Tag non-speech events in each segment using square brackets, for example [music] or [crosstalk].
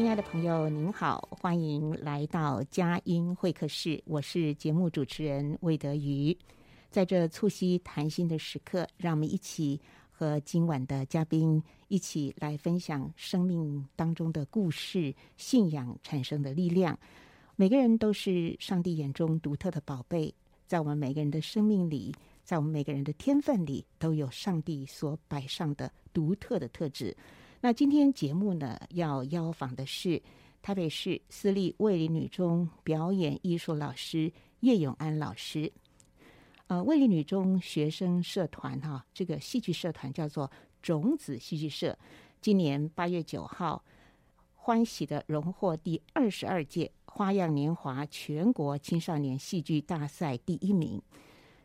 亲爱的朋友，您好，欢迎来到佳音会客室。我是节目主持人魏德瑜。在这促膝谈心的时刻，让我们一起和今晚的嘉宾一起来分享生命当中的故事、信仰产生的力量。每个人都是上帝眼中独特的宝贝，在我们每个人的生命里，在我们每个人的天分里，都有上帝所摆上的独特的特质。那今天节目呢，要邀访的是台北市私立卫理女中表演艺术老师叶永安老师。呃，卫理女中学生社团哈，这个戏剧社团叫做种子戏剧社，今年八月九号欢喜的荣获第二十二届花样年华全国青少年戏剧大赛第一名，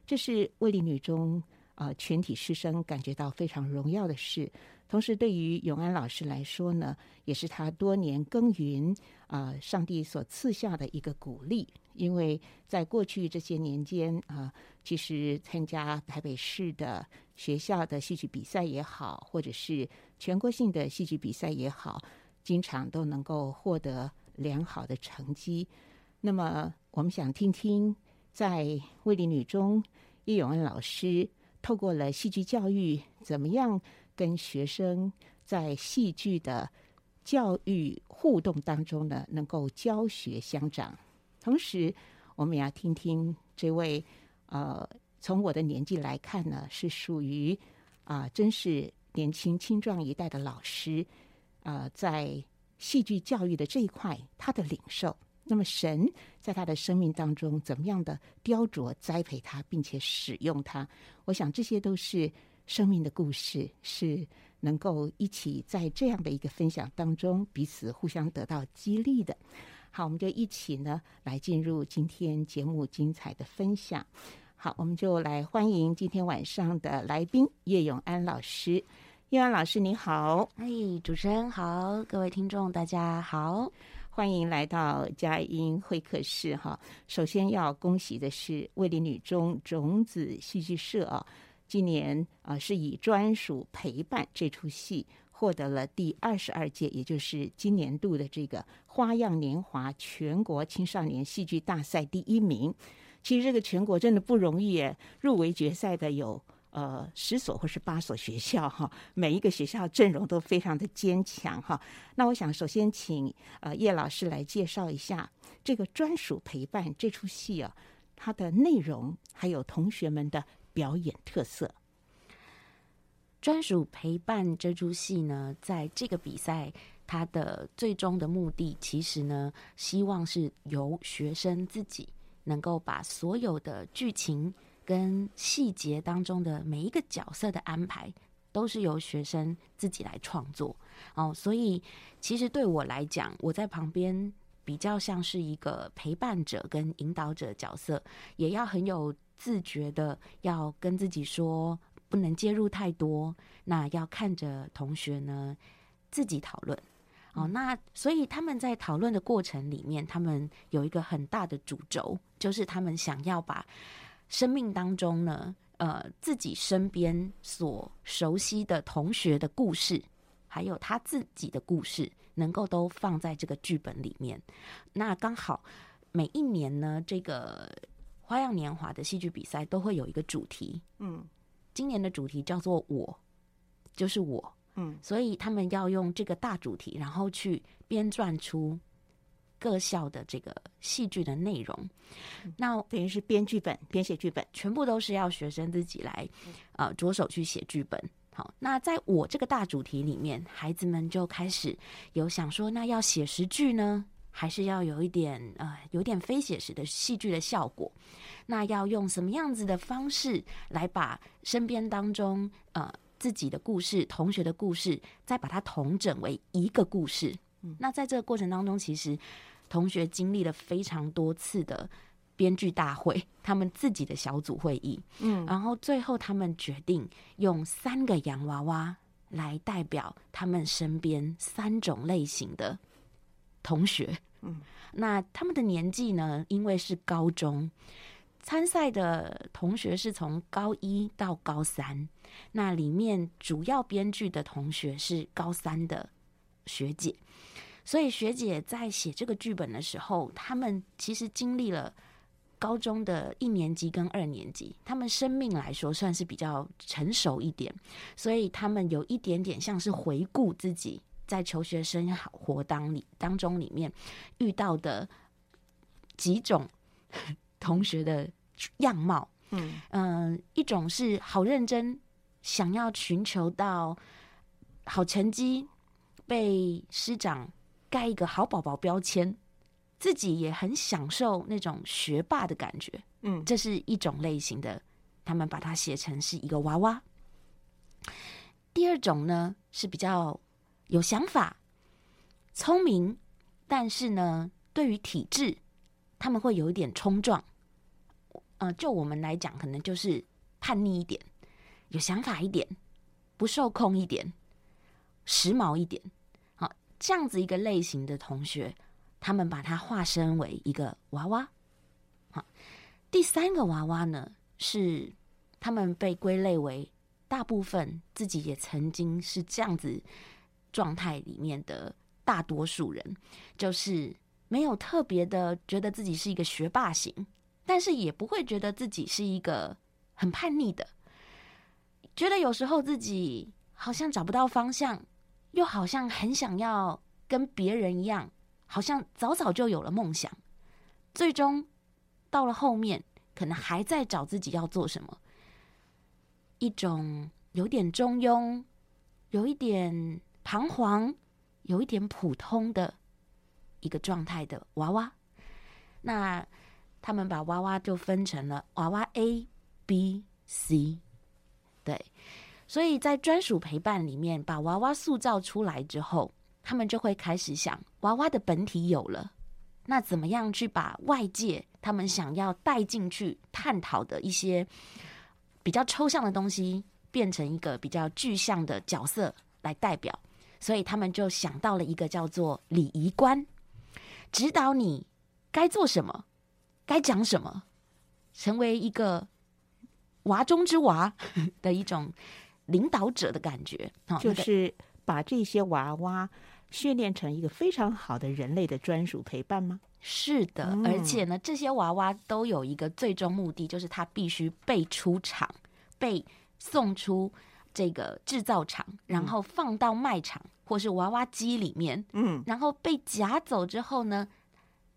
这是卫理女中呃全体师生感觉到非常荣耀的事。同时，对于永安老师来说呢，也是他多年耕耘啊、上帝所赐下的一个鼓励。因为在过去这些年间啊、其实参加台北市的学校的戏剧比赛也好，或者是全国性的戏剧比赛也好，经常都能够获得良好的成绩。那么，我们想听听在卫理女中叶永安老师透过了戏剧教育，怎么样跟学生在戏剧的教育互动当中呢，能够教学相长。同时，我们也要听听这位呃，从我的年纪来看呢，是属于啊、真是年轻青壮一代的老师啊、在戏剧教育的这一块，他的领受。那么，神在他的生命当中怎么样的雕琢、栽培他，并且使用他？我想，这些都是。生命的故事是能够一起在这样的一个分享当中彼此互相得到激励的。好，我们就一起呢来进入今天节目精彩的分享。好，我们就来欢迎今天晚上的来宾叶永安老师。叶安老师，你好！哎，主持人好，各位听众大家好，欢迎来到佳音会客室哈。首先要恭喜的是卫理女中种子戏剧社啊。今年啊、呃，是以专属陪伴这出戏获得了第二十二届，也就是今年度的这个花样年华全国青少年戏剧大赛第一名。其实这个全国真的不容易诶，入围决赛的有呃十所或是八所学校哈，每一个学校阵容都非常的坚强哈。那我想首先请呃叶老师来介绍一下这个专属陪伴这出戏啊，它的内容还有同学们的。表演特色，专属陪伴这出戏呢，在这个比赛，它的最终的目的，其实呢，希望是由学生自己能够把所有的剧情跟细节当中的每一个角色的安排，都是由学生自己来创作。哦，所以其实对我来讲，我在旁边比较像是一个陪伴者跟引导者角色，也要很有。自觉的要跟自己说，不能介入太多，那要看着同学呢自己讨论。哦，那所以他们在讨论的过程里面，他们有一个很大的主轴，就是他们想要把生命当中呢，呃，自己身边所熟悉的同学的故事，还有他自己的故事，能够都放在这个剧本里面。那刚好。每一年呢，这个花样年华的戏剧比赛都会有一个主题。嗯，今年的主题叫做“我”，就是我。嗯，所以他们要用这个大主题，然后去编撰出各校的这个戏剧的内容。那等于是编剧本、编写剧本，全部都是要学生自己来，呃，着手去写剧本。好，那在我这个大主题里面，孩子们就开始有想说，那要写实剧呢，还是要有一点呃，有点非写实的戏剧的效果？那要用什么样子的方式来把身边当中呃。自己的故事、同学的故事，再把它统整为一个故事。嗯，那在这个过程当中，其实同学经历了非常多次的编剧大会，他们自己的小组会议。嗯，然后最后他们决定用三个洋娃娃来代表他们身边三种类型的同学。那他们的年纪呢？因为是高中。参赛的同学是从高一到高三，那里面主要编剧的同学是高三的学姐，所以学姐在写这个剧本的时候，他们其实经历了高中的一年级跟二年级，他们生命来说算是比较成熟一点，所以他们有一点点像是回顾自己在求学生活当里当中里面遇到的几种。[laughs] 同学的样貌，嗯嗯、呃，一种是好认真，想要寻求到好成绩，被师长盖一个好宝宝标签，自己也很享受那种学霸的感觉，嗯，这是一种类型的，他们把它写成是一个娃娃。第二种呢是比较有想法、聪明，但是呢，对于体制，他们会有一点冲撞。呃，就我们来讲，可能就是叛逆一点，有想法一点，不受控一点，时髦一点。好，这样子一个类型的同学，他们把它化身为一个娃娃。好，第三个娃娃呢，是他们被归类为大部分自己也曾经是这样子状态里面的大多数人，就是没有特别的觉得自己是一个学霸型。但是也不会觉得自己是一个很叛逆的，觉得有时候自己好像找不到方向，又好像很想要跟别人一样，好像早早就有了梦想，最终到了后面，可能还在找自己要做什么，一种有点中庸，有一点彷徨，有一点普通的一个状态的娃娃，那。他们把娃娃就分成了娃娃 A、B、C，对，所以在专属陪伴里面，把娃娃塑造出来之后，他们就会开始想，娃娃的本体有了，那怎么样去把外界他们想要带进去探讨的一些比较抽象的东西，变成一个比较具象的角色来代表？所以他们就想到了一个叫做礼仪官，指导你该做什么。该讲什么，成为一个娃中之娃 [laughs] 的一种领导者的感觉，就是把这些娃娃训练成一个非常好的人类的专属陪伴吗？是的，嗯、而且呢，这些娃娃都有一个最终目的，就是他必须被出厂，被送出这个制造厂，然后放到卖场或是娃娃机里面，嗯，然后被夹走之后呢，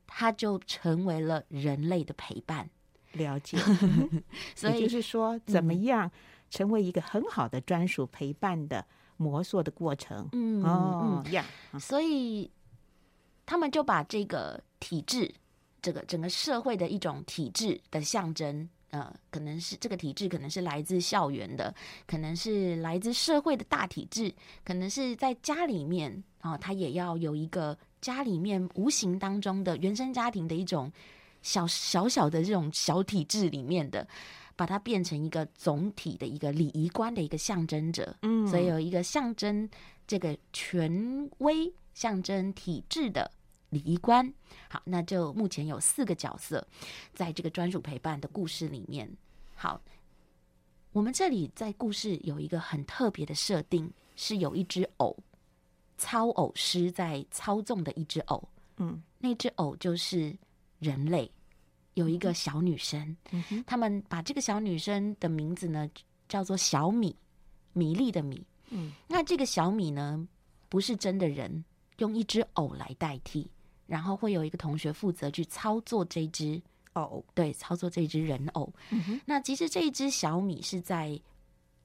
他就成为了人类的陪伴，了解。[laughs] 所以就是说，怎么样成为一个很好的专属陪伴的模塑的过程？嗯哦呀，所以他们就把这个体制，这个整个社会的一种体制的象征，呃，可能是这个体制，可能是来自校园的，可能是来自社会的大体制，可能是在家里面啊，他也要有一个。家里面无形当中的原生家庭的一种小小小的这种小体制里面的，把它变成一个总体的一个礼仪观的一个象征者，嗯，所以有一个象征这个权威、象征体制的礼仪官。好，那就目前有四个角色在这个专属陪伴的故事里面。好，我们这里在故事有一个很特别的设定，是有一只偶。操偶师在操纵的一只偶，嗯，那只偶就是人类，有一个小女生，他们把这个小女生的名字呢叫做小米，米粒的米。嗯，那这个小米呢，不是真的人，用一只偶来代替，然后会有一个同学负责去操作这只偶，对，操作这只人偶。嗯，那其实这一只小米是在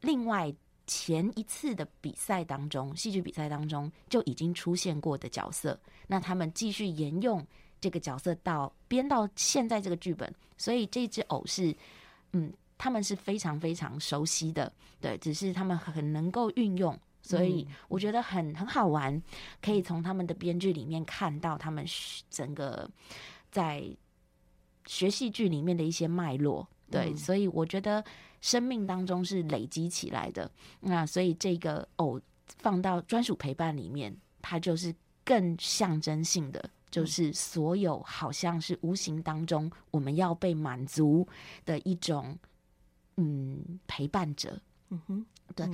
另外前一次的比赛当中，戏剧比赛当中就已经出现过的角色。那他们继续沿用这个角色到编到现在这个剧本，所以这只偶是，嗯。他们是非常非常熟悉的，对，只是他们很能够运用，所以我觉得很很好玩，可以从他们的编剧里面看到他们整个在学戏剧里面的一些脉络，对，所以我觉得生命当中是累积起来的，那所以这个偶放到专属陪伴里面，它就是更象征性的，就是所有好像是无形当中我们要被满足的一种。嗯，陪伴者，嗯哼，对。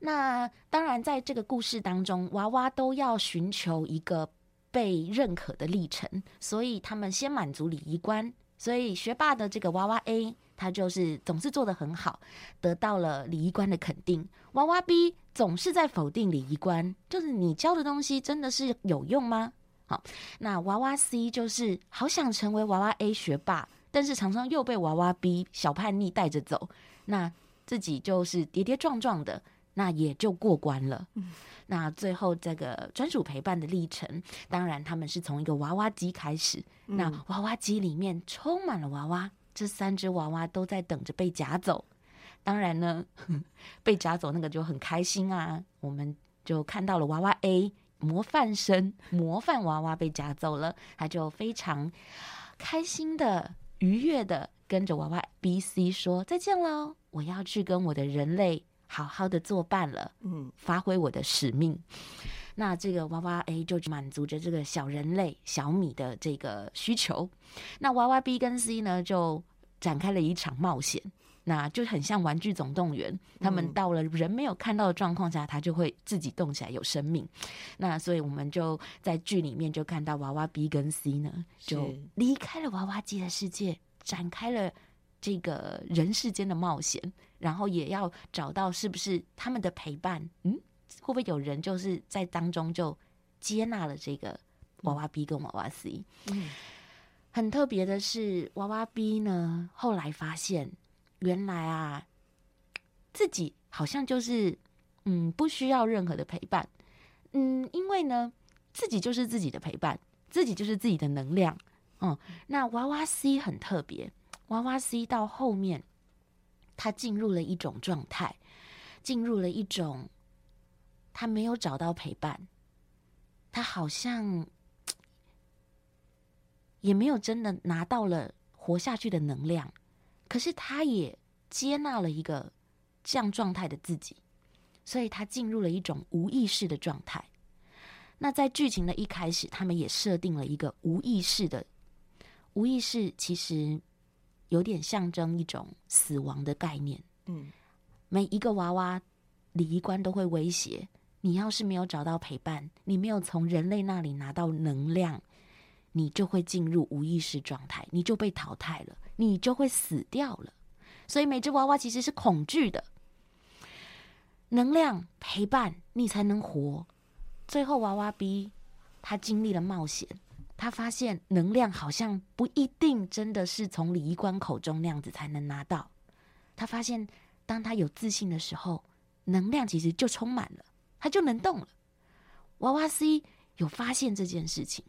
那当然，在这个故事当中，娃娃都要寻求一个被认可的历程，所以他们先满足礼仪观。所以学霸的这个娃娃 A，他就是总是做得很好，得到了礼仪观的肯定。娃娃 B 总是在否定礼仪观，就是你教的东西真的是有用吗？好，那娃娃 C 就是好想成为娃娃 A 学霸。但是常常又被娃娃 B 小叛逆带着走，那自己就是跌跌撞撞的，那也就过关了。嗯、那最后这个专属陪伴的历程，当然他们是从一个娃娃机开始。嗯、那娃娃机里面充满了娃娃，这三只娃娃都在等着被夹走。当然呢，[laughs] 被夹走那个就很开心啊，我们就看到了娃娃 A 模范生模范娃娃被夹走了，他就非常开心的。愉悦的跟着娃娃 B、C 说再见喽，我要去跟我的人类好好的作伴了，嗯，发挥我的使命。那这个娃娃 A 就满足着这个小人类小米的这个需求，那娃娃 B 跟 C 呢就展开了一场冒险。那就很像《玩具总动员》，他们到了人没有看到的状况下，它就会自己动起来，有生命。那所以我们就在剧里面就看到娃娃 B 跟 C 呢，就离开了娃娃机的世界，展开了这个人世间的冒险，然后也要找到是不是他们的陪伴。嗯，会不会有人就是在当中就接纳了这个娃娃 B 跟娃娃 C？嗯，很特别的是，娃娃 B 呢后来发现。原来啊，自己好像就是嗯，不需要任何的陪伴，嗯，因为呢，自己就是自己的陪伴，自己就是自己的能量。嗯，那娃娃 C 很特别，娃娃 C 到后面，他进入了一种状态，进入了一种他没有找到陪伴，他好像也没有真的拿到了活下去的能量。可是他也接纳了一个这样状态的自己，所以他进入了一种无意识的状态。那在剧情的一开始，他们也设定了一个无意识的无意识，其实有点象征一种死亡的概念。嗯，每一个娃娃礼仪官都会威胁你，要是没有找到陪伴，你没有从人类那里拿到能量，你就会进入无意识状态，你就被淘汰了。你就会死掉了，所以每只娃娃其实是恐惧的。能量陪伴你才能活。最后娃娃 B 他经历了冒险，他发现能量好像不一定真的是从礼仪官口中那样子才能拿到。他发现当他有自信的时候，能量其实就充满了，他就能动了。娃娃 C 有发现这件事情，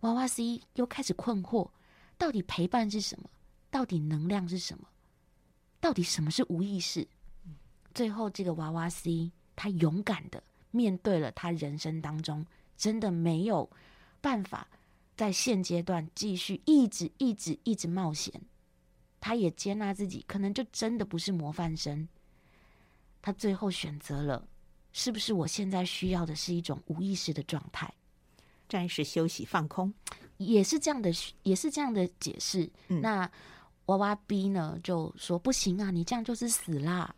娃娃 C 又开始困惑，到底陪伴是什么？到底能量是什么？到底什么是无意识？最后，这个娃娃 C 他勇敢的面对了他人生当中真的没有办法在现阶段继续一直一直一直冒险。他也接纳自己，可能就真的不是模范生。他最后选择了，是不是我现在需要的是一种无意识的状态？暂时休息放空，也是这样的，也是这样的解释。嗯、那。娃娃 B 呢就说不行啊，你这样就是死啦。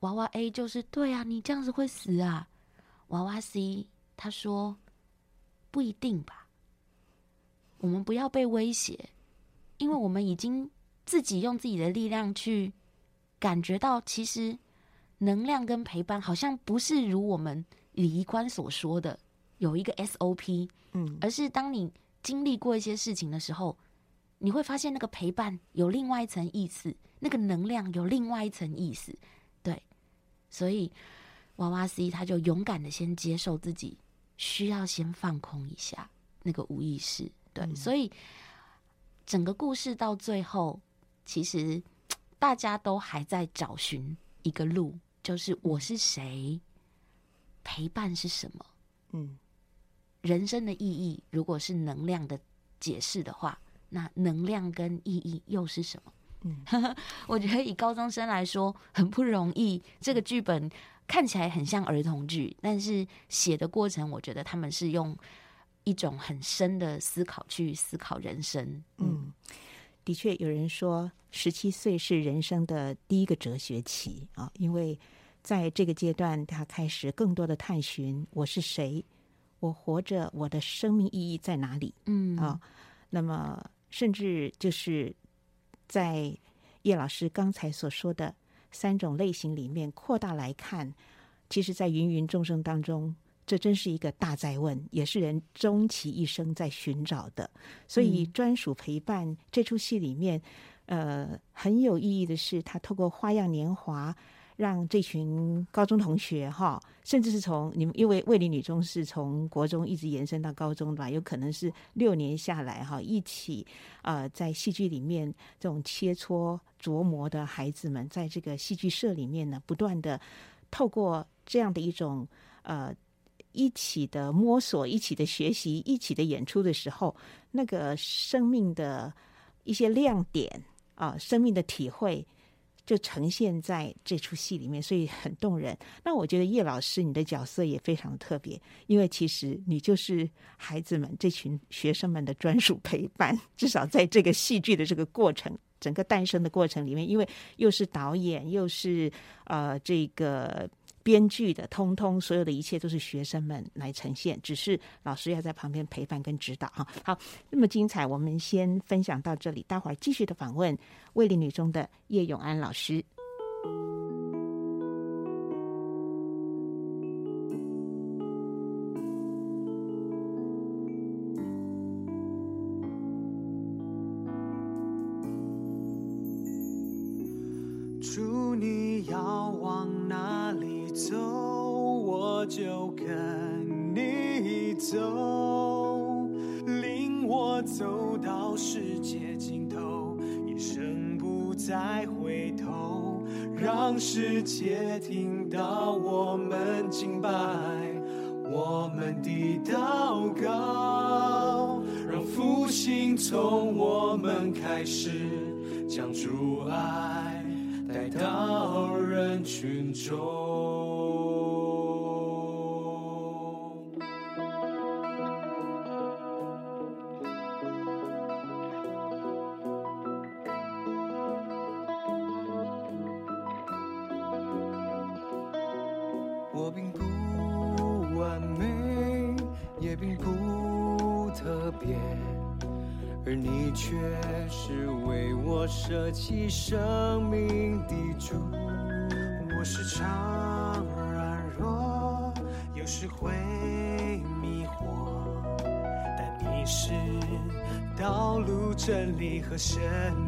娃娃 A 就是对啊，你这样子会死啊。娃娃 C 他说不一定吧，我们不要被威胁，因为我们已经自己用自己的力量去感觉到，其实能量跟陪伴好像不是如我们礼仪官所说的有一个 SOP，嗯，而是当你经历过一些事情的时候，你会发现那个陪伴有另外一层意思，那个能量有另外一层意思，对，所以娃娃 C 他就勇敢的先接受自己需要先放空一下那个无意识，对，嗯，所以。整个故事到最后，其实大家都还在找寻一个路，就是我是谁，陪伴是什么？嗯，人生的意义如果是能量的解释的话，那能量跟意义又是什么？嗯，[laughs] 我觉得以高中生来说很不容易。这个剧本看起来很像儿童剧，但是写的过程，我觉得他们是用。一种很深的思考，去思考人生。嗯，的确，有人说十七岁是人生的第一个哲学期啊，因为在这个阶段，他开始更多的探寻我是谁，我活着，我的生命意义在哪里？嗯啊，那么甚至就是在叶老师刚才所说的三种类型里面扩大来看，其实，在芸芸众生当中。这真是一个大哉问，也是人终其一生在寻找的。所以，专属陪伴、嗯、这出戏里面，呃，很有意义的是，他透过《花样年华》，让这群高中同学哈，甚至是从你们，因为《卫理女中》是从国中一直延伸到高中的吧，有可能是六年下来哈，一起呃，在戏剧里面这种切磋琢磨的孩子们，在这个戏剧社里面呢，不断的透过这样的一种呃。一起的摸索，一起的学习，一起的演出的时候，那个生命的一些亮点啊，生命的体会就呈现在这出戏里面，[laughs] 所以很动人。那我觉得叶老师你的角色也非常特别，因为其实你就是孩子们这群学生们的专属陪伴，至少在这个戏剧的这个过程，整个诞生的过程里面，因为又是导演，又是呃这个。编剧的通通，所有的一切都是学生们来呈现，只是老师要在旁边陪伴跟指导哈。好，那么精彩，我们先分享到这里，待会儿继续的访问卫理女中的叶永安老师。世界尽头，一生不再回头，让世界听到我们敬拜，我们的祷告，让复兴从我们开始，将主爱带到人群中。舍弃生命的主，我时常软弱，有时会迷惑，但你是道路、真理和生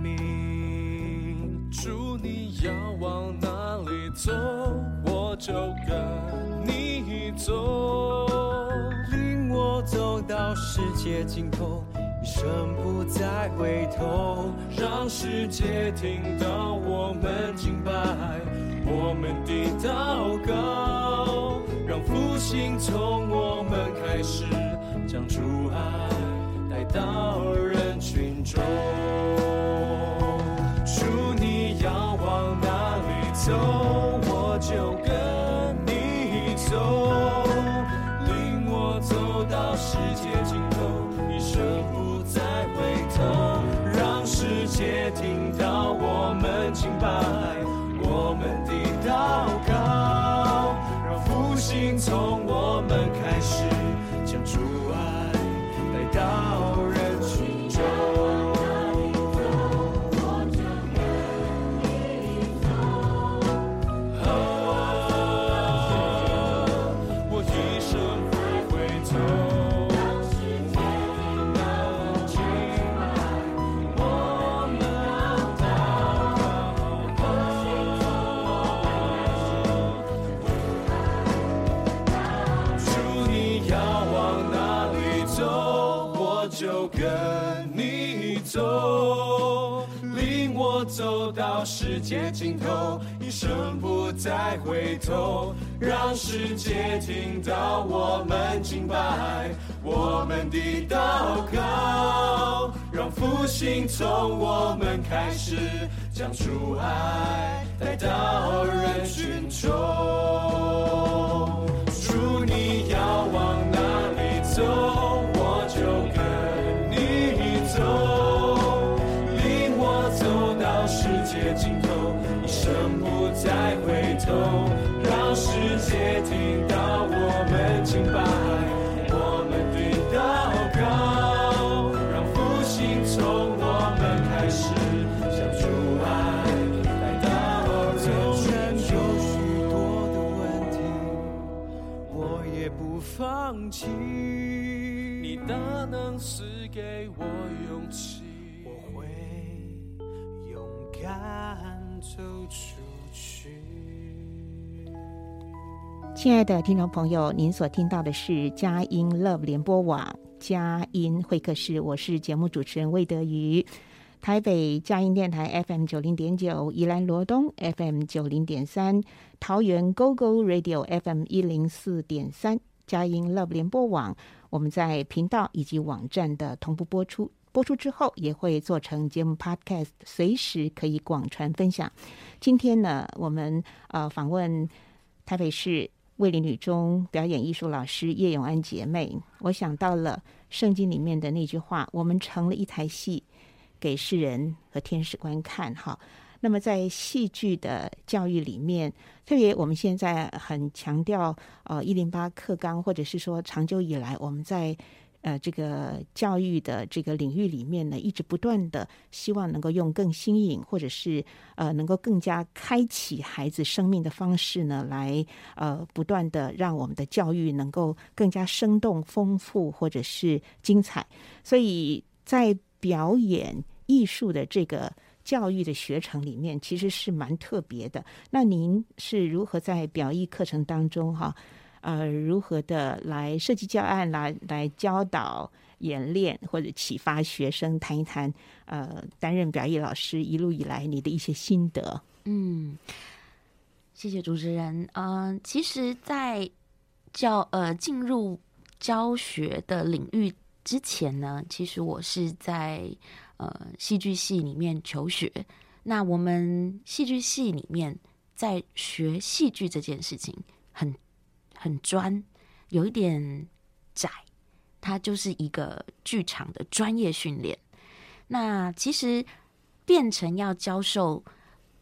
命。主，你要往哪里走，我就跟你走，领我走到世界尽头。再回头，让世界听到我们敬拜，我们的祷告，让复兴从我们开始，将主爱带到生不再回头，让世界听到我们敬拜，我们的祷告，让复兴从我们开始，将主爱带到人群中。主，你要往哪里走，再回头，让世界听到我们敬拜，我们的祷告，让复兴从我们开始，将主爱带到人群中。有许多的问题，我也不放弃。你大能赐给我勇气，我会勇敢走出亲爱的听众朋友，您所听到的是佳音 Love 联播网佳音会客室，我是节目主持人魏德瑜。台北佳音电台 FM 九零点九，宜兰罗东 FM 九零点三，桃园 GO GO Radio FM 一零四点三，佳音 Love 联播网，我们在频道以及网站的同步播出。播出之后也会做成节目 Podcast，随时可以广传分享。今天呢，我们呃访问台北市。卫理女中表演艺术老师叶永安姐妹，我想到了圣经里面的那句话：“我们成了一台戏，给世人和天使观看。”哈，那么在戏剧的教育里面，特别我们现在很强调呃一零八课纲，或者是说长久以来我们在。呃，这个教育的这个领域里面呢，一直不断的希望能够用更新颖，或者是呃，能够更加开启孩子生命的方式呢，来呃，不断的让我们的教育能够更加生动、丰富，或者是精彩。所以在表演艺术的这个教育的学程里面，其实是蛮特别的。那您是如何在表艺课程当中哈？呃，如何的来设计教案，来来教导演练或者启发学生，谈一谈呃，担任表演老师一路以来你的一些心得。嗯，谢谢主持人。嗯、其实，在教呃进入教学的领域之前呢，其实我是在呃戏剧系里面求学。那我们戏剧系里面在学戏剧这件事情很。很专，有一点窄，它就是一个剧场的专业训练。那其实变成要教授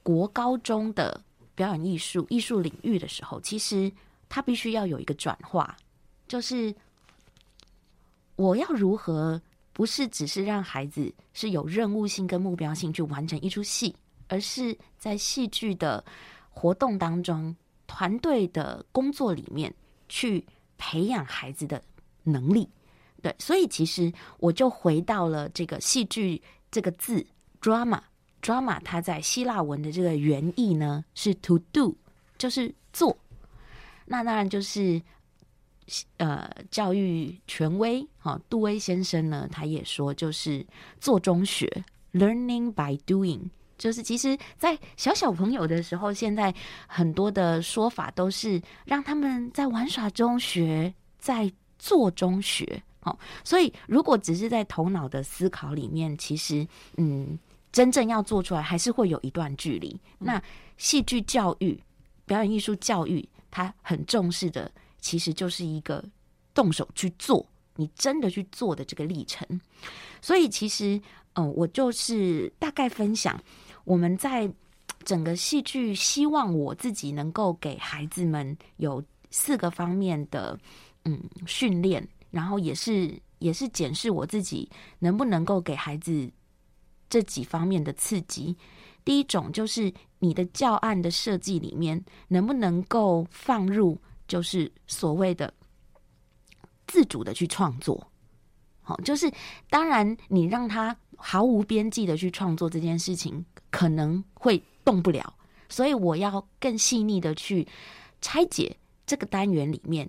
国高中的表演艺术艺术领域的时候，其实它必须要有一个转化，就是我要如何不是只是让孩子是有任务性跟目标性去完成一出戏，而是在戏剧的活动当中。团队的工作里面去培养孩子的能力，对，所以其实我就回到了这个戏剧这个字，drama，drama，它在希腊文的这个原意呢是 to do，就是做。那当然就是呃，教育权威哈，杜威先生呢，他也说就是做中学，learning by doing。就是其实，在小小朋友的时候，现在很多的说法都是让他们在玩耍中学，在做中学。哦，所以如果只是在头脑的思考里面，其实嗯，真正要做出来，还是会有一段距离。那戏剧教育、表演艺术教育，它很重视的，其实就是一个动手去做，你真的去做的这个历程。所以其实，嗯，我就是大概分享。我们在整个戏剧，希望我自己能够给孩子们有四个方面的嗯训练，然后也是也是检视我自己能不能够给孩子这几方面的刺激。第一种就是你的教案的设计里面能不能够放入，就是所谓的自主的去创作。好，就是当然你让他毫无边际的去创作这件事情。可能会动不了，所以我要更细腻的去拆解这个单元里面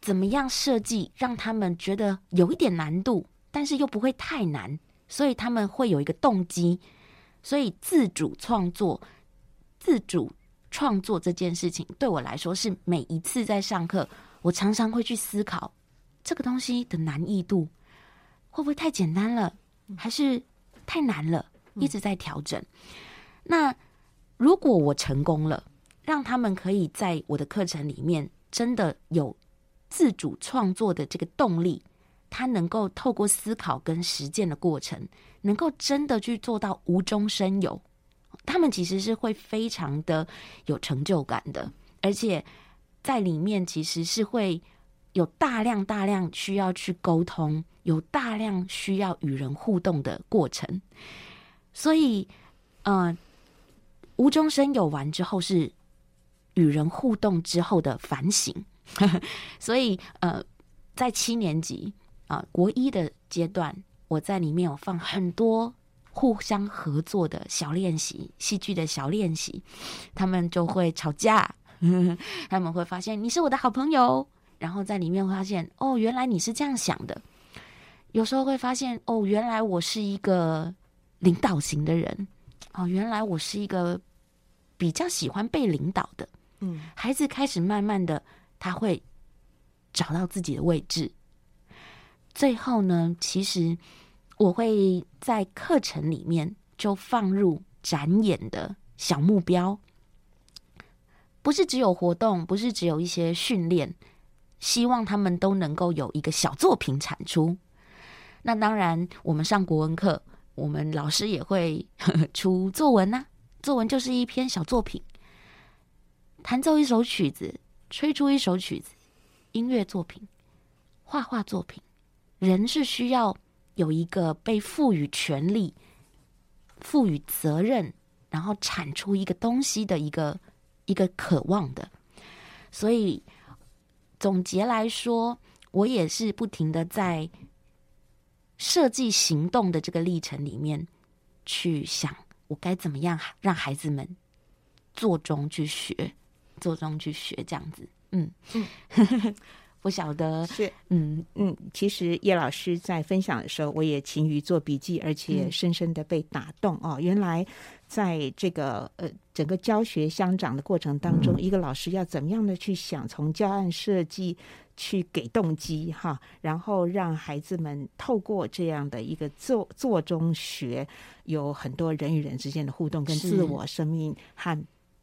怎么样设计，让他们觉得有一点难度，但是又不会太难，所以他们会有一个动机。所以自主创作、自主创作这件事情，对我来说是每一次在上课，我常常会去思考这个东西的难易度会不会太简单了，还是太难了，一直在调整。那如果我成功了，让他们可以在我的课程里面真的有自主创作的这个动力。他能够透过思考跟实践的过程，能够真的去做到无中生有，他们其实是会非常的有成就感的，而且在里面其实是会有大量大量需要去沟通，有大量需要与人互动的过程，所以，呃，无中生有完之后是与人互动之后的反省，[laughs] 所以，呃，在七年级。啊，国一的阶段，我在里面有放很多互相合作的小练习，戏剧的小练习，他们就会吵架，[laughs] 他们会发现你是我的好朋友，然后在里面发现哦，原来你是这样想的。有时候会发现哦，原来我是一个领导型的人，哦，原来我是一个比较喜欢被领导的。嗯，孩子开始慢慢的，他会找到自己的位置。最后呢，其实我会在课程里面就放入展演的小目标，不是只有活动，不是只有一些训练，希望他们都能够有一个小作品产出。那当然，我们上国文课，我们老师也会出作文呐、作文就是一篇小作品，弹奏一首曲子，吹出一首曲子，音乐作品，画画作品。人是需要有一个被赋予权利、赋予责任，然后产出一个东西的一个一个渴望的。所以总结来说，我也是不停的在设计行动的这个历程里面去想，我该怎么样让孩子们做中去学，做中去学这样子。嗯嗯。[laughs] 不晓得是嗯嗯，其实叶老师在分享的时候，我也勤于做笔记，而且深深的被打动哦。原来在这个呃整个教学相长的过程当中，一个老师要怎么样的去想，从教案设计去给动机哈，然后让孩子们透过这样的一个做做中学，有很多人与人之间的互动，跟自我生命和。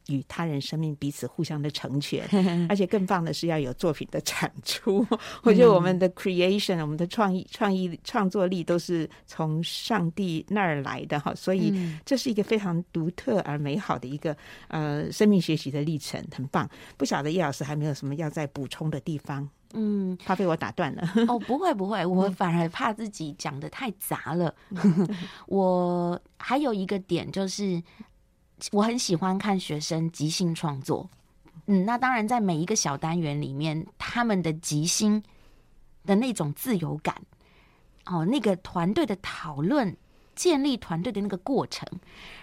与他人生命彼此互相的成全，[laughs] 而且更棒的是要有作品的产出。我觉得我们的 creation，我们的创意、创意、创作力都是从上帝那儿来的哈，所以这是一个非常独特而美好的一个呃生命学习的历程，很棒。不晓得叶老师还没有什么要再补充的地方？嗯，怕被我打断了。哦，不会不会，[laughs] 我反而怕自己讲的太杂了。[laughs] 我还有一个点就是。我很喜欢看学生即兴创作，嗯，那当然在每一个小单元里面，他们的即兴的那种自由感，哦，那个团队的讨论，建立团队的那个过程，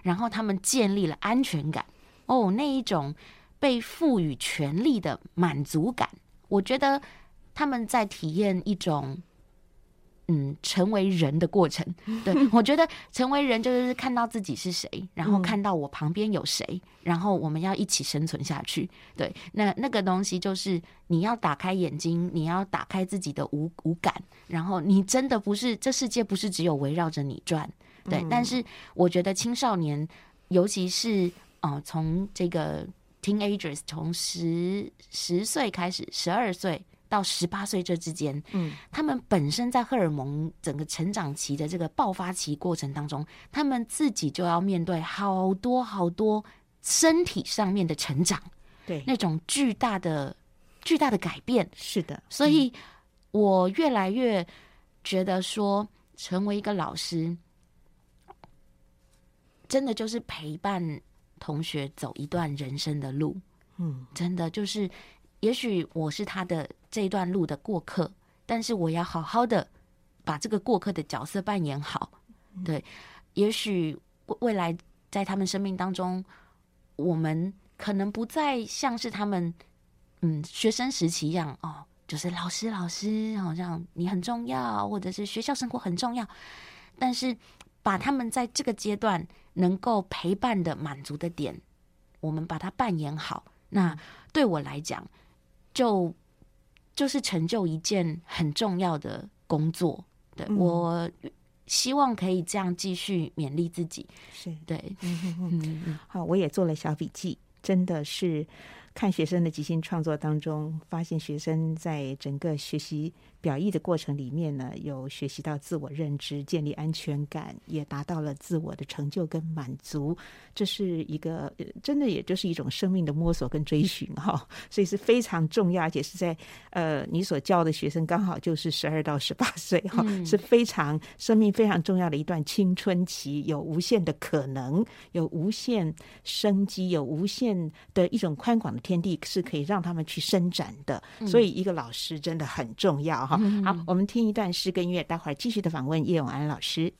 然后他们建立了安全感，哦，那一种被赋予权力的满足感，我觉得他们在体验一种。嗯，成为人的过程，对，我觉得成为人就是看到自己是谁，然后看到我旁边有谁，然后我们要一起生存下去。对，那那个东西就是你要打开眼睛，你要打开自己的五五感，然后你真的不是这世界不是只有围绕着你转，对。但是我觉得青少年，尤其是呃，从这个 teenagers，从十十岁开始，十二岁。到十八岁这之间，嗯，他们本身在荷尔蒙整个成长期的这个爆发期过程当中，他们自己就要面对好多好多身体上面的成长，对，那种巨大的巨大的改变，是的。所以我越来越觉得说，成为一个老师，真的就是陪伴同学走一段人生的路，嗯，真的就是。也许我是他的这一段路的过客，但是我要好好的把这个过客的角色扮演好。对，也许未来在他们生命当中，我们可能不再像是他们嗯学生时期一样哦，就是老师老师，好像你很重要，或者是学校生活很重要，但是把他们在这个阶段能够陪伴的满足的点，我们把它扮演好，那对我来讲，就就是成就一件很重要的工作。对，嗯、我希望可以这样继续勉励自己。是对，好，我也做了小笔记，真的是。看学生的即兴创作当中，发现学生在整个学习表意的过程里面呢，有学习到自我认知、建立安全感，也达到了自我的成就跟满足。这是一个真的，也就是一种生命的摸索跟追寻哈，[laughs] 所以是非常重要，而且是在呃你所教的学生刚好就是十二到十八岁哈，是非常生命非常重要的一段青春期，有无限的可能，有无限生机，有无限的一种宽广的天地，是可以让他们去伸展的。所以一个老师真的很重要。好，好，我们听一段诗跟音乐，待会儿继续的访问叶永安老师。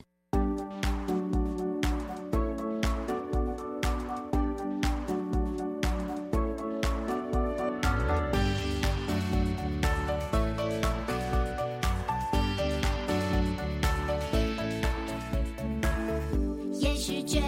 亲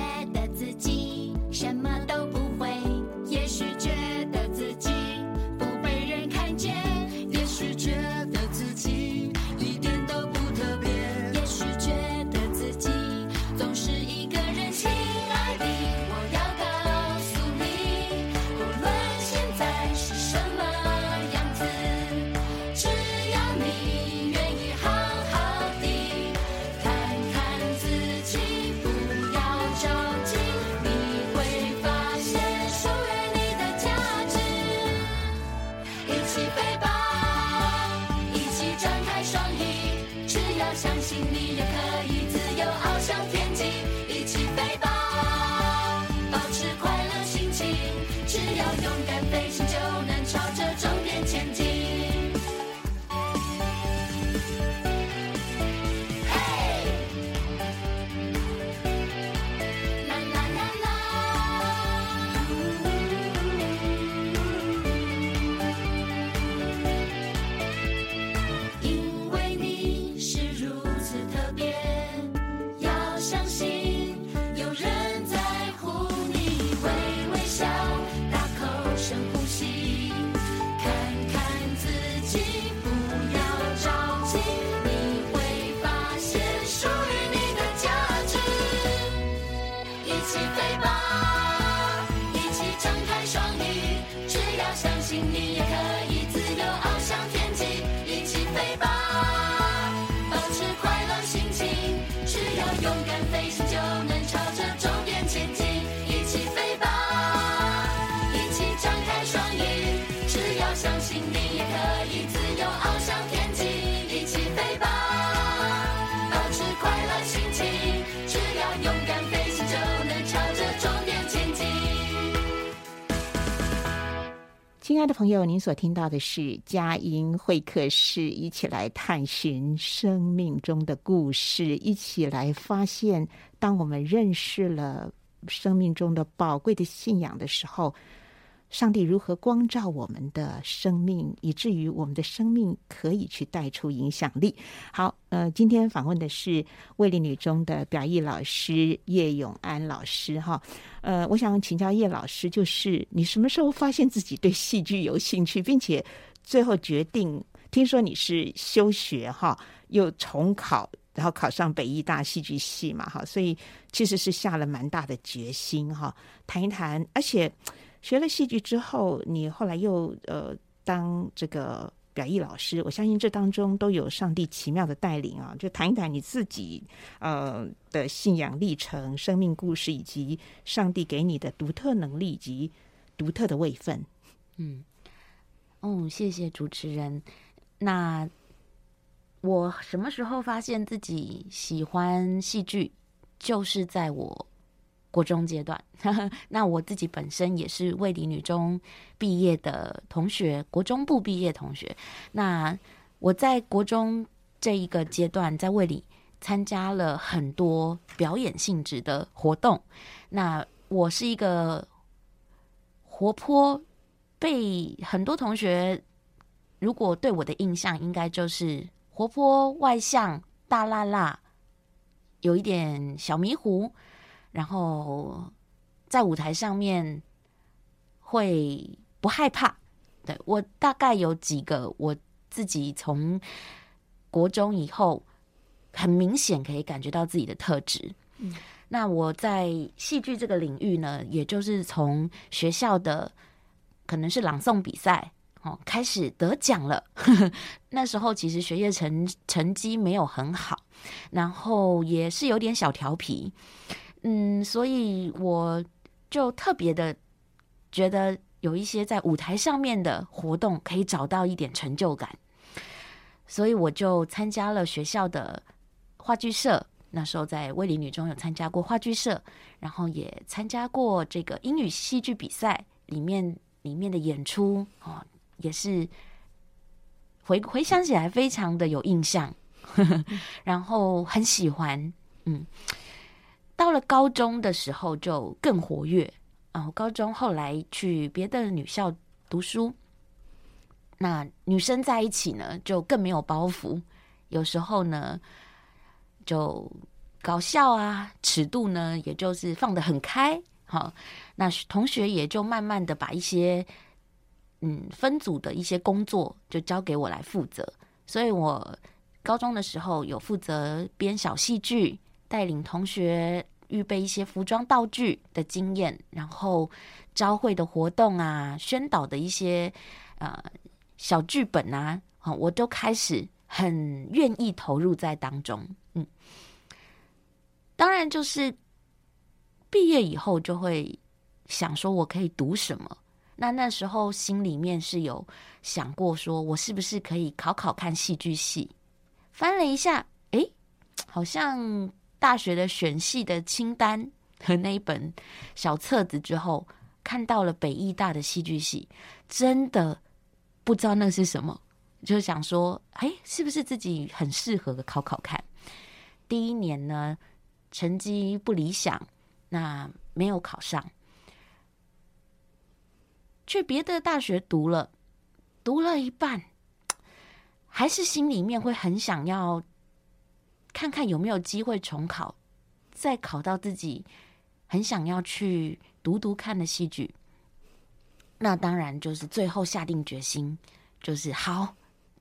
爱的朋友，您所听到的是佳音会客室，一起来探寻生命中的故事，一起来发现，当我们认识了生命中的宝贵的信仰的时候。上帝如何光照我们的生命，以至于我们的生命可以去带出影响力？好，呃，今天访问的是卫理女中的表艺老师叶永安老师，哈，呃，我想请教叶老师，就是你什么时候发现自己对戏剧有兴趣，并且最后决定？听说你是休学哈，又重考，然后考上北艺大戏剧系嘛，哈，所以其实是下了蛮大的决心哈。谈一谈，而且。学了戏剧之后，你后来又呃当这个表艺老师，我相信这当中都有上帝奇妙的带领啊！就谈一谈你自己呃的信仰历程、生命故事，以及上帝给你的独特能力以及独特的位分。嗯，哦，谢谢主持人。那我什么时候发现自己喜欢戏剧？就是在我。国中阶段，[laughs] 那我自己本身也是卫理女中毕业的同学，国中部毕业同学。那我在国中这一个阶段，在卫理参加了很多表演性质的活动。那我是一个活泼，被很多同学如果对我的印象，应该就是活泼外向、大辣辣，有一点小迷糊，然后在舞台上面会不害怕。对，我大概有几个我自己从国中以后很明显可以感觉到自己的特质。嗯，那我在戏剧这个领域呢，也就是从学校的可能是朗诵比赛哦开始得奖了。[laughs] 那时候其实学业成成绩没有很好，然后也是有点小调皮，嗯，所以我就特别的觉得。有一些在舞台上面的活动，可以找到一点成就感，所以我就参加了学校的话剧社。那时候在威林女中有参加过话剧社，然后也参加过这个英语戏剧比赛，里面里面的演出哦，也是回回想起来非常的有印象，[laughs] 然后很喜欢。嗯，到了高中的时候就更活跃。哦，高中后来去别的女校读书，那女生在一起呢，就更没有包袱。有时候呢，就搞笑啊，尺度呢，也就是放得很开。好，那同学也就慢慢的把一些嗯分组的一些工作就交给我来负责。所以我高中的时候有负责编小戏剧，带领同学。预备一些服装道具的经验，然后朝会的活动啊，宣导的一些呃小剧本啊，我都开始很愿意投入在当中。嗯，当然就是毕业以后就会想说，我可以读什么？那那时候心里面是有想过，说我是不是可以考考看戏剧系？翻了一下，诶，好像。大学的选系的清单和那一本小册子之后，看到了北艺大的戏剧系，真的不知道那是什么，就想说，哎，是不是自己很适合的考考看？第一年呢，成绩不理想，那没有考上，去别的大学读了，读了一半，还是心里面会很想要。看看有没有机会重考，再考到自己很想要去读读看的戏剧。那当然就是最后下定决心，就是好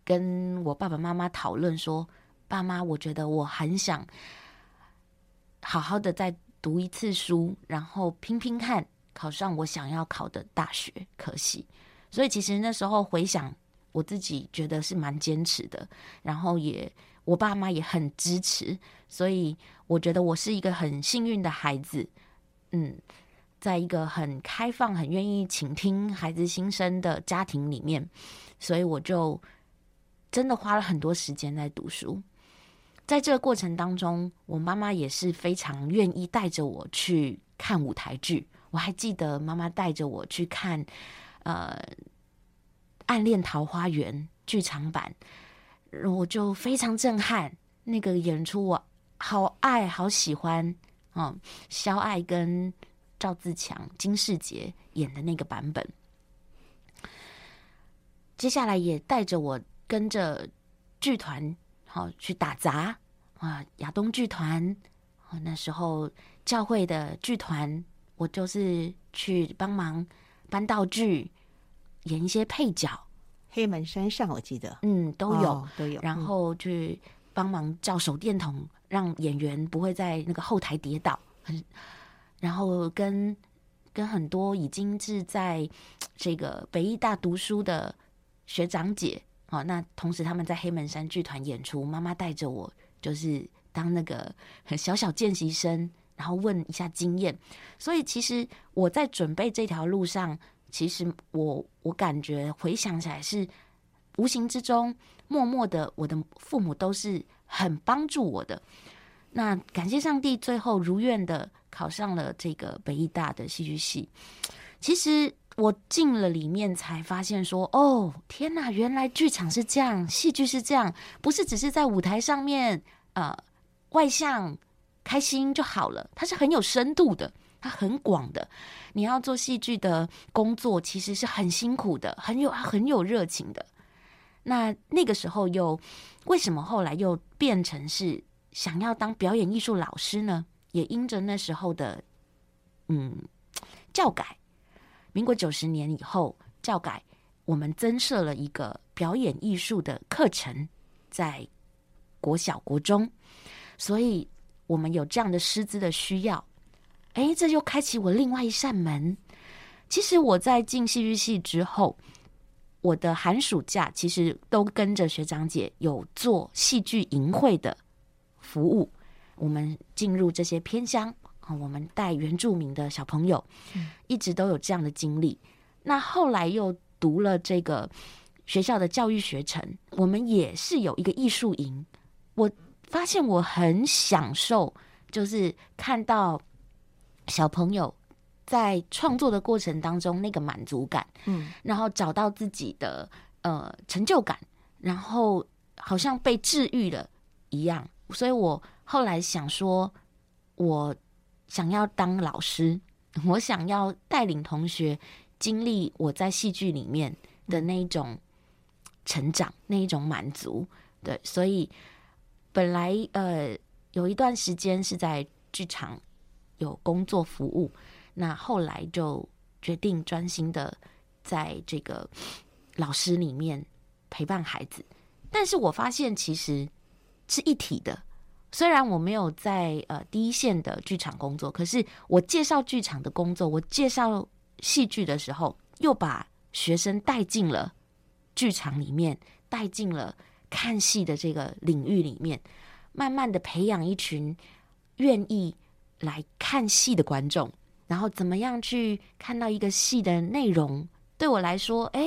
跟我爸爸妈妈讨论说：“爸妈，我觉得我很想好好的再读一次书，然后拼拼看考上我想要考的大学可惜。”所以其实那时候回想，我自己觉得是蛮坚持的，然后也。我爸妈也很支持，所以我觉得我是一个很幸运的孩子。嗯，在一个很开放、很愿意倾听孩子心声的家庭里面，所以我就真的花了很多时间在读书。在这个过程当中，我妈妈也是非常愿意带着我去看舞台剧。我还记得妈妈带着我去看呃《暗恋桃花源》剧场版。我就非常震撼，那个演出我好爱好喜欢啊！萧爱跟赵自强、金世杰演的那个版本，接下来也带着我跟着剧团好去打杂啊，亚东剧团啊，那时候教会的剧团，我就是去帮忙搬道具，演一些配角。黑门山上，我记得，嗯，都有、哦、都有，然后去帮忙照手电筒，嗯、让演员不会在那个后台跌倒。很，然后跟跟很多已经是在这个北艺大读书的学长姐，哦，那同时他们在黑门山剧团演出，妈妈带着我，就是当那个很小小见习生，然后问一下经验。所以其实我在准备这条路上。其实我我感觉回想起来是无形之中默默的，我的父母都是很帮助我的。那感谢上帝，最后如愿的考上了这个北艺大的戏剧系。其实我进了里面才发现说，哦，天哪，原来剧场是这样，戏剧是这样，不是只是在舞台上面呃外向开心就好了，它是很有深度的。它很广的，你要做戏剧的工作，其实是很辛苦的，很有很有热情的。那那个时候又为什么后来又变成是想要当表演艺术老师呢？也因着那时候的嗯教改，民国九十年以后教改，我们增设了一个表演艺术的课程，在国小国中，所以我们有这样的师资的需要。哎，这就开启我另外一扇门。其实我在进戏剧系之后，我的寒暑假其实都跟着学长姐有做戏剧营会的服务。我们进入这些偏乡啊，我们带原住民的小朋友，一直都有这样的经历。那后来又读了这个学校的教育学程，我们也是有一个艺术营。我发现我很享受，就是看到。小朋友在创作的过程当中，那个满足感，嗯，然后找到自己的呃成就感，然后好像被治愈了一样。所以我后来想说，我想要当老师，[laughs] 我想要带领同学经历我在戏剧里面的那一种成长，那一种满足。对，所以本来呃有一段时间是在剧场。有工作服务，那后来就决定专心的在这个老师里面陪伴孩子。但是我发现其实是一体的，虽然我没有在呃第一线的剧场工作，可是我介绍剧场的工作，我介绍戏剧的时候，又把学生带进了剧场里面，带进了看戏的这个领域里面，慢慢的培养一群愿意。来看戏的观众，然后怎么样去看到一个戏的内容？对我来说，哎，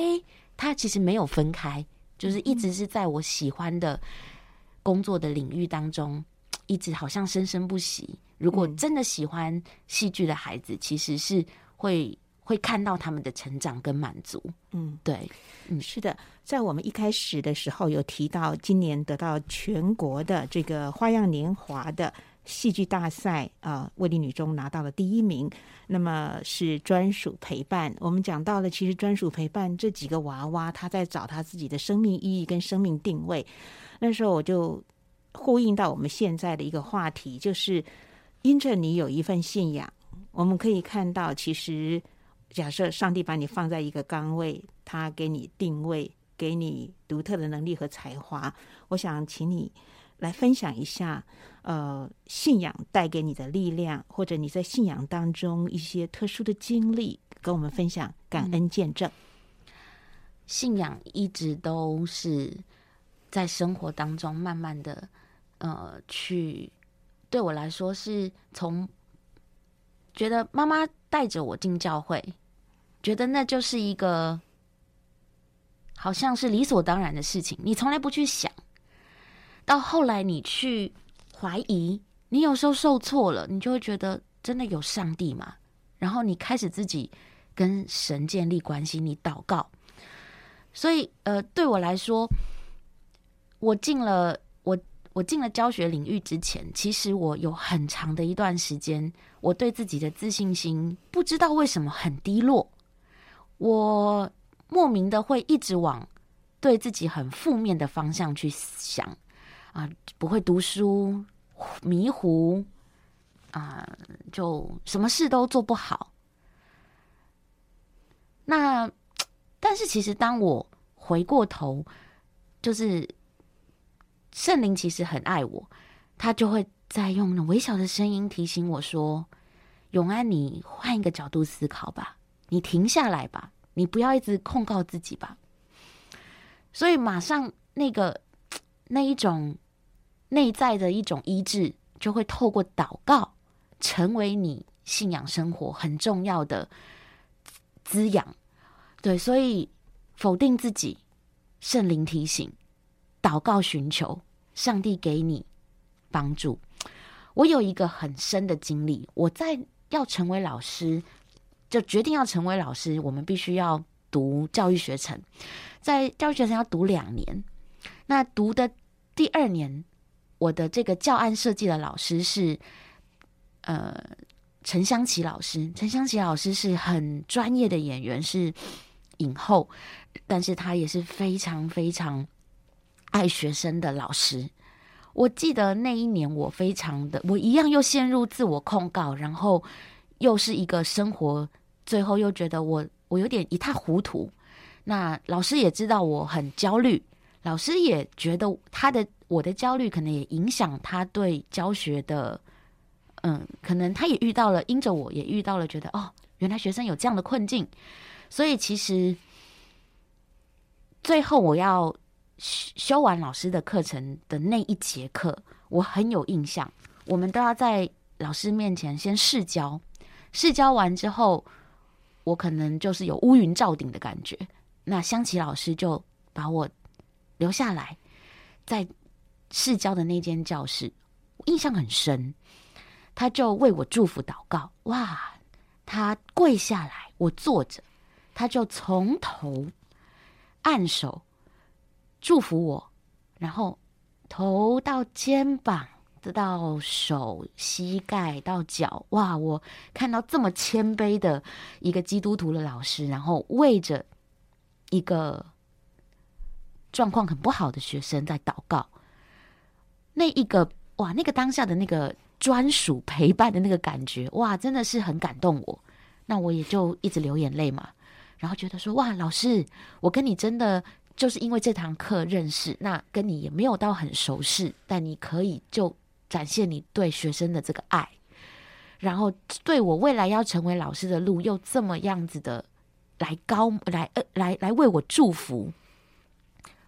他其实没有分开，就是一直是在我喜欢的工作的领域当中，一直好像生生不息。如果真的喜欢戏剧的孩子，其实是会会看到他们的成长跟满足。嗯，对，嗯，是的，在我们一开始的时候有提到，今年得到全国的这个花样年华的。戏剧大赛啊，卫理女中拿到了第一名。那么是专属陪伴。我们讲到了，其实专属陪伴这几个娃娃，他在找他自己的生命意义跟生命定位。那时候我就呼应到我们现在的一个话题，就是因着你有一份信仰，我们可以看到，其实假设上帝把你放在一个岗位，他给你定位，给你独特的能力和才华。我想请你。来分享一下，呃，信仰带给你的力量，或者你在信仰当中一些特殊的经历，跟我们分享感恩见证。信仰一直都是在生活当中慢慢的，呃，去对我来说是从觉得妈妈带着我进教会，觉得那就是一个好像是理所当然的事情，你从来不去想。到后来，你去怀疑，你有时候受挫了，你就会觉得真的有上帝吗？然后你开始自己跟神建立关系，你祷告。所以，呃，对我来说，我进了我我进了教学领域之前，其实我有很长的一段时间，我对自己的自信心不知道为什么很低落，我莫名的会一直往对自己很负面的方向去想。啊，不会读书，迷糊，啊，就什么事都做不好。那，但是其实当我回过头，就是圣灵其实很爱我，他就会再用那微小的声音提醒我说：“永安，你换一个角度思考吧，你停下来吧，你不要一直控告自己吧。”所以马上那个 [tsk] 那一种。内在的一种医治，就会透过祷告，成为你信仰生活很重要的滋养。对，所以否定自己，圣灵提醒，祷告寻求上帝给你帮助。我有一个很深的经历，我在要成为老师，就决定要成为老师，我们必须要读教育学程，在教育学程要读两年，那读的第二年。我的这个教案设计的老师是，呃，陈香琪老师。陈香琪老师是很专业的演员，是影后，但是他也是非常非常爱学生的老师。我记得那一年，我非常的，我一样又陷入自我控告，然后又是一个生活，最后又觉得我我有点一塌糊涂。那老师也知道我很焦虑，老师也觉得他的我的焦虑可能也影响他对教学的，嗯，可能他也遇到了，因着我也遇到了，觉得哦，原来学生有这样的困境，所以其实最后我要。修完老师的课程的那一节课，我很有印象。我们都要在老师面前先试教，试教完之后，我可能就是有乌云罩顶的感觉。那香琪老师就把我留下来，在市郊的那间教室，印象很深。他就为我祝福祷告，哇！他跪下来，我坐着，他就从头按手。祝福我，然后头到肩膀，再到手、膝盖到脚，哇！我看到这么谦卑的一个基督徒的老师，然后为着一个状况很不好的学生在祷告，那一个哇，那个当下的那个专属陪伴的那个感觉，哇，真的是很感动我。那我也就一直流眼泪嘛，然后觉得说，哇，老师，我跟你真的。就是因为这堂课认识，那跟你也没有到很熟识，但你可以就展现你对学生的这个爱，然后对我未来要成为老师的路又这么样子的来高来呃来来为我祝福，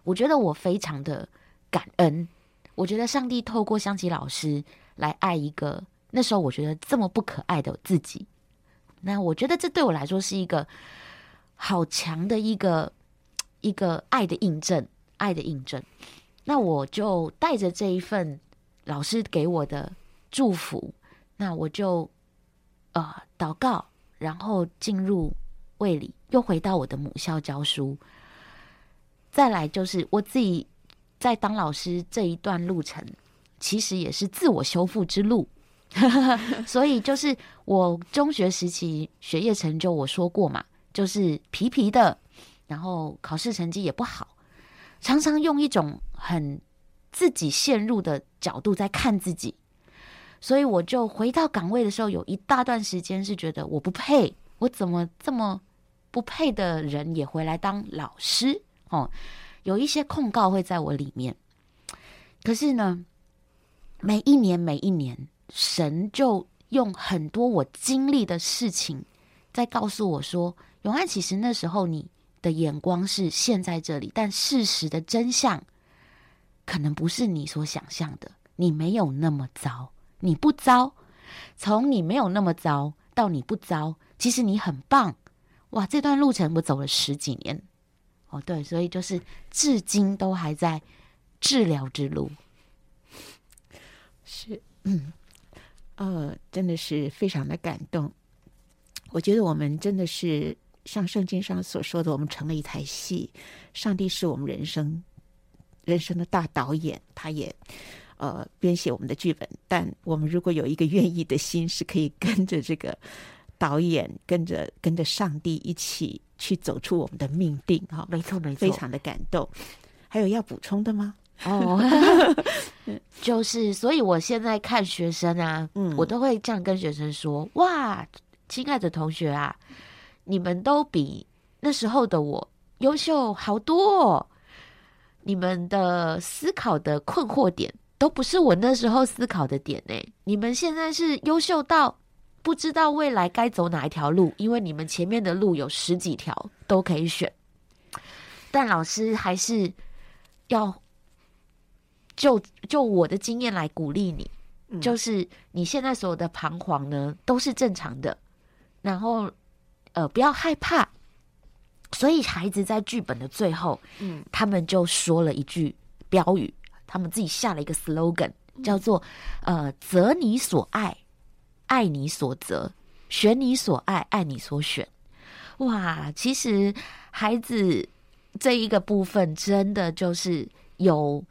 我觉得我非常的感恩。我觉得上帝透过香琪老师来爱一个那时候我觉得这么不可爱的自己，那我觉得这对我来说是一个好强的一个。一个爱的印证，爱的印证。那我就带着这一份老师给我的祝福，那我就呃祷告，然后进入胃里，又回到我的母校教书。再来就是我自己在当老师这一段路程，其实也是自我修复之路。[laughs] 所以就是我中学时期学业成就，我说过嘛，就是皮皮的。然后考试成绩也不好，常常用一种很自己陷入的角度在看自己，所以我就回到岗位的时候，有一大段时间是觉得我不配，我怎么这么不配的人也回来当老师哦，有一些控告会在我里面。可是呢，每一年每一年，神就用很多我经历的事情在告诉我说：“永安，其实那时候你。”的眼光是现在这里，但事实的真相可能不是你所想象的。你没有那么糟，你不糟。从你没有那么糟到你不糟，其实你很棒。哇，这段路程我走了十几年。哦，对，所以就是至今都还在治疗之路。是，嗯，呃，真的是非常的感动。我觉得我们真的是。像圣经上所说的，我们成了一台戏，上帝是我们人生人生的大导演，他也呃编写我们的剧本。但我们如果有一个愿意的心，是可以跟着这个导演，跟着跟着上帝一起去走出我们的命定。哈，没错没错，非常的感动。还有要补充的吗？哦，[laughs] 就是，所以我现在看学生啊，嗯，我都会这样跟学生说：哇，亲爱的同学啊。你们都比那时候的我优秀好多哦，你们的思考的困惑点都不是我那时候思考的点呢。你们现在是优秀到不知道未来该走哪一条路，因为你们前面的路有十几条都可以选。但老师还是要就就我的经验来鼓励你，就是你现在所有的彷徨呢都是正常的，然后。呃，不要害怕。所以孩子在剧本的最后，嗯，他们就说了一句标语，他们自己下了一个 slogan，叫做“呃，择你所爱，爱你所择；选你所爱，爱你所选。”哇，其实孩子这一个部分真的就是有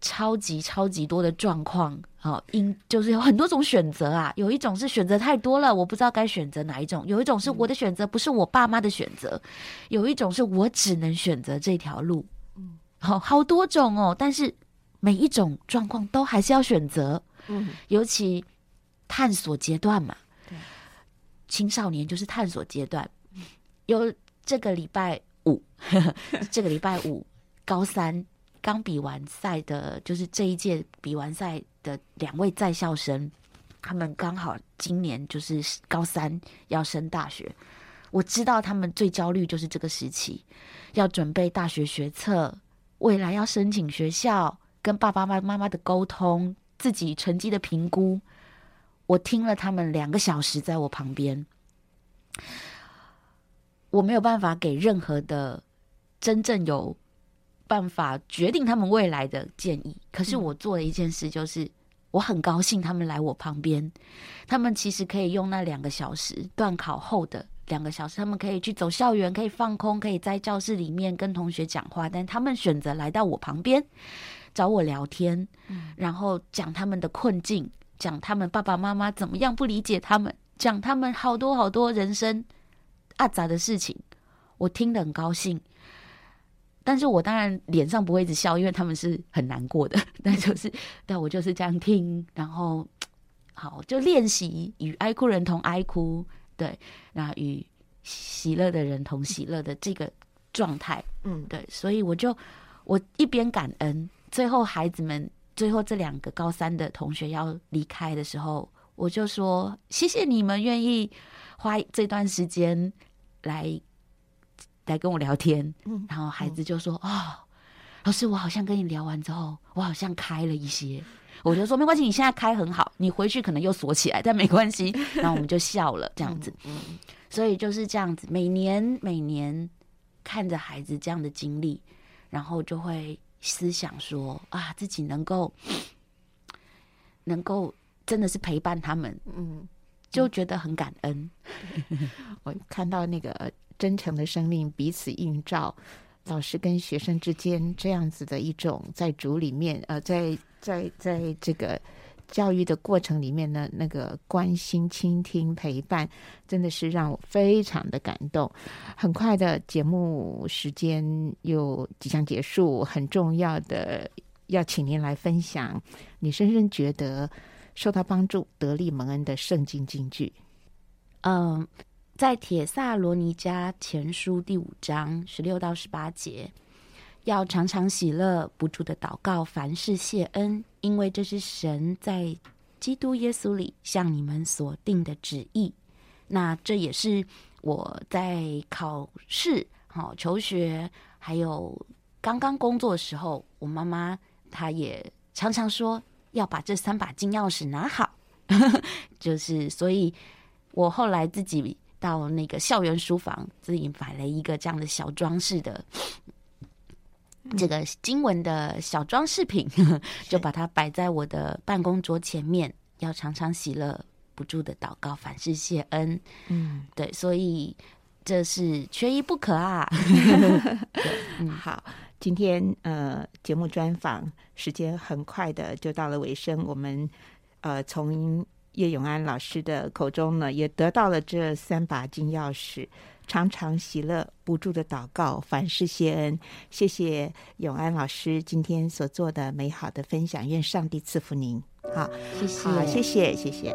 超级超级多的状况，好，因就是有很多种选择啊。有一种是选择太多了，我不知道该选择哪一种；有一种是我的选择不是我爸妈的选择；有一种是我只能选择这条路。嗯，好，好多种哦。但是每一种状况都还是要选择。嗯，尤其探索阶段嘛，对，青少年就是探索阶段。有这个礼拜五，[laughs] 这个礼拜五高三。刚比完赛的，就是这一届比完赛的两位在校生，他们刚好今年就是高三要升大学。我知道他们最焦虑就是这个时期，要准备大学学测，未来要申请学校，跟爸爸妈妈妈的沟通，自己成绩的评估。我听了他们两个小时，在我旁边，我没有办法给任何的真正有。办法决定他们未来的建议，可是我做了一件事，就是我很高兴他们来我旁边。他们其实可以用那两个小时，断考后的两个小时，他们可以去走校园，可以放空，可以在教室里面跟同学讲话，但他们选择来到我旁边找我聊天，然后讲他们的困境，讲他们爸爸妈妈怎么样不理解他们，讲他们好多好多人生阿杂的事情，我听得很高兴。但是我当然脸上不会一直笑，因为他们是很难过的。但就是，但我就是这样听，然后好就练习与哀哭人同哀哭，对，那与喜乐的人同喜乐的这个状态，嗯，对，所以我就我一边感恩，最后孩子们最后这两个高三的同学要离开的时候，我就说谢谢你们愿意花这段时间来。来跟我聊天，然后孩子就说：“嗯、哦，老师，我好像跟你聊完之后，我好像开了一些。”我就说：“没关系，你现在开很好，你回去可能又锁起来，但没关系。”然后我们就笑了，这样子。嗯，所以就是这样子，每年每年看着孩子这样的经历，然后就会思想说：“啊，自己能够 [sniffs] 能够真的是陪伴他们，嗯，就觉得很感恩。嗯 [laughs] ”我看到那个。真诚的生命彼此映照，老师跟学生之间这样子的一种在主里面，呃，在在在这个教育的过程里面呢，那个关心、倾听、陪伴，真的是让我非常的感动。很快的节目时间又即将结束，很重要的要请您来分享，你深深觉得受到帮助、得力蒙恩的圣经金句。嗯。在《铁萨罗尼迦前书》第五章十六到十八节，要常常喜乐，不住的祷告，凡事谢恩，因为这是神在基督耶稣里向你们所定的旨意。那这也是我在考试、好求学，还有刚刚工作的时候，我妈妈她也常常说要把这三把金钥匙拿好。[laughs] 就是，所以我后来自己。到那个校园书房，自己买了一个这样的小装饰的这个经文的小装饰品，[laughs] 就把它摆在我的办公桌前面。要常常喜乐，不住的祷告，凡事谢恩。嗯，对，所以这是缺一不可啊。[laughs] 嗯，好，今天呃节目专访时间很快的就到了尾声，我们呃从。叶永安老师的口中呢，也得到了这三把金钥匙：常常喜乐，不住的祷告，凡事谢恩。谢谢永安老师今天所做的美好的分享，愿上帝赐福您。好，谢谢，好，谢谢，谢谢。